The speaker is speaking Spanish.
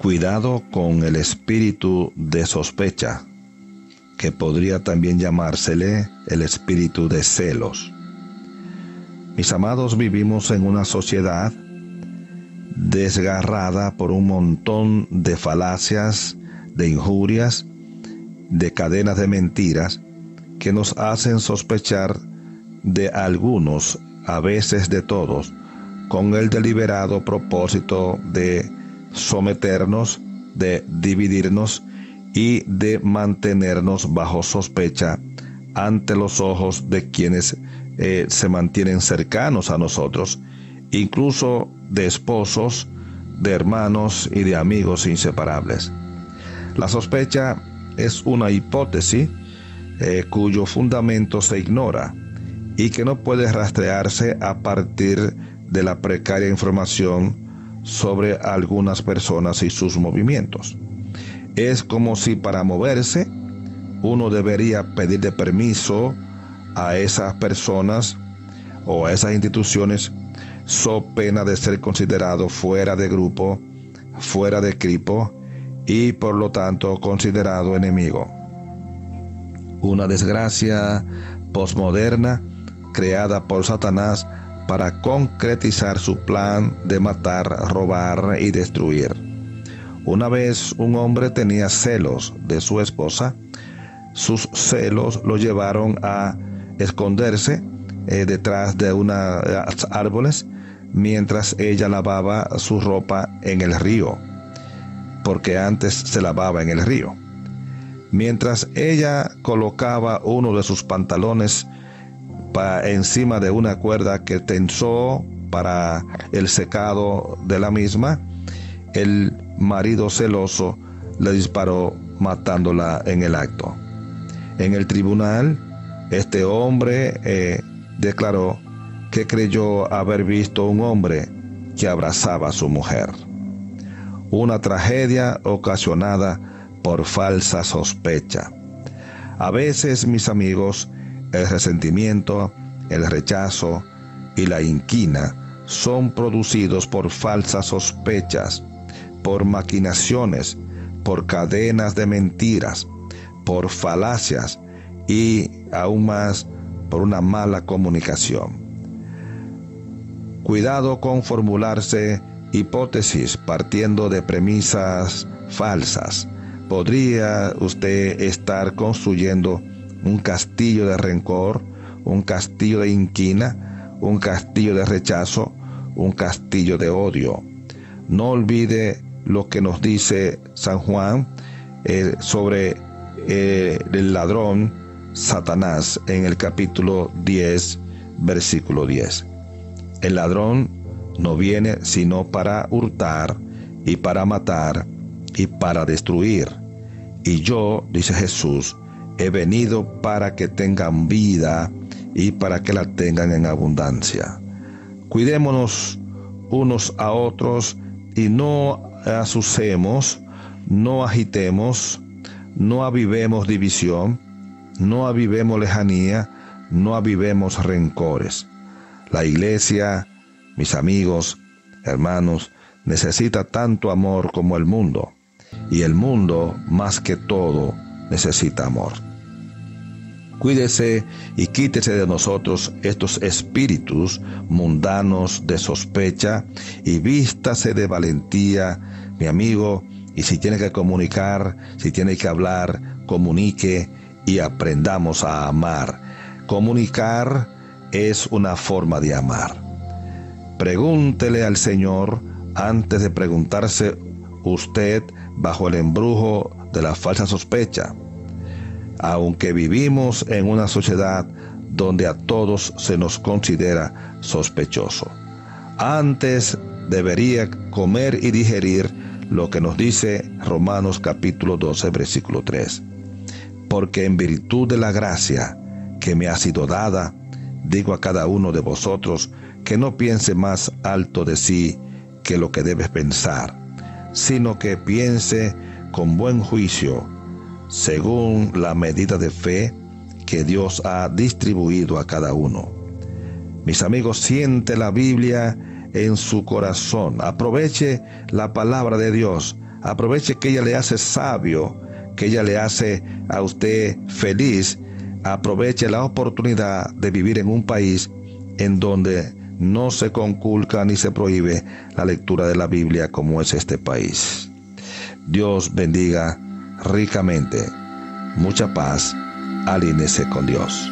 Cuidado con el espíritu de sospecha, que podría también llamársele el espíritu de celos. Mis amados, vivimos en una sociedad desgarrada por un montón de falacias, de injurias, de cadenas de mentiras que nos hacen sospechar de algunos, a veces de todos, con el deliberado propósito de someternos, de dividirnos y de mantenernos bajo sospecha ante los ojos de quienes eh, se mantienen cercanos a nosotros, incluso de esposos, de hermanos y de amigos inseparables. La sospecha es una hipótesis eh, cuyo fundamento se ignora y que no puede rastrearse a partir de la precaria información sobre algunas personas y sus movimientos. Es como si para moverse uno debería pedir de permiso a esas personas o a esas instituciones so pena de ser considerado fuera de grupo, fuera de equipo y por lo tanto considerado enemigo. Una desgracia posmoderna creada por Satanás para concretizar su plan de matar, robar y destruir. Una vez un hombre tenía celos de su esposa, sus celos lo llevaron a esconderse eh, detrás de unos árboles mientras ella lavaba su ropa en el río, porque antes se lavaba en el río. Mientras ella colocaba uno de sus pantalones encima de una cuerda que tensó para el secado de la misma, el marido celoso le disparó matándola en el acto. En el tribunal, este hombre eh, declaró que creyó haber visto un hombre que abrazaba a su mujer. Una tragedia ocasionada por falsa sospecha. A veces, mis amigos, el resentimiento, el rechazo y la inquina son producidos por falsas sospechas, por maquinaciones, por cadenas de mentiras, por falacias y aún más por una mala comunicación. Cuidado con formularse hipótesis partiendo de premisas falsas. Podría usted estar construyendo un castillo de rencor, un castillo de inquina, un castillo de rechazo, un castillo de odio. No olvide lo que nos dice San Juan eh, sobre eh, el ladrón Satanás en el capítulo 10, versículo 10. El ladrón no viene sino para hurtar y para matar y para destruir. Y yo, dice Jesús, he venido para que tengan vida y para que la tengan en abundancia. Cuidémonos unos a otros y no asucemos, no agitemos, no avivemos división, no avivemos lejanía, no avivemos rencores. La iglesia, mis amigos, hermanos, necesita tanto amor como el mundo, y el mundo, más que todo, necesita amor. Cuídese y quítese de nosotros estos espíritus mundanos de sospecha y vístase de valentía, mi amigo, y si tiene que comunicar, si tiene que hablar, comunique y aprendamos a amar. Comunicar es una forma de amar. Pregúntele al Señor antes de preguntarse usted bajo el embrujo de la falsa sospecha aunque vivimos en una sociedad donde a todos se nos considera sospechoso. Antes debería comer y digerir lo que nos dice Romanos capítulo 12, versículo 3. Porque en virtud de la gracia que me ha sido dada, digo a cada uno de vosotros que no piense más alto de sí que lo que debes pensar, sino que piense con buen juicio según la medida de fe que Dios ha distribuido a cada uno. Mis amigos, siente la Biblia en su corazón. Aproveche la palabra de Dios Aproveche que ella le hace sabio, que ella le hace a usted feliz. Aproveche la oportunidad de vivir en un país en donde no se conculca ni se prohíbe la lectura de la Biblia como es este país. Dios bendiga ricamente. Mucha paz. Alínese con Dios.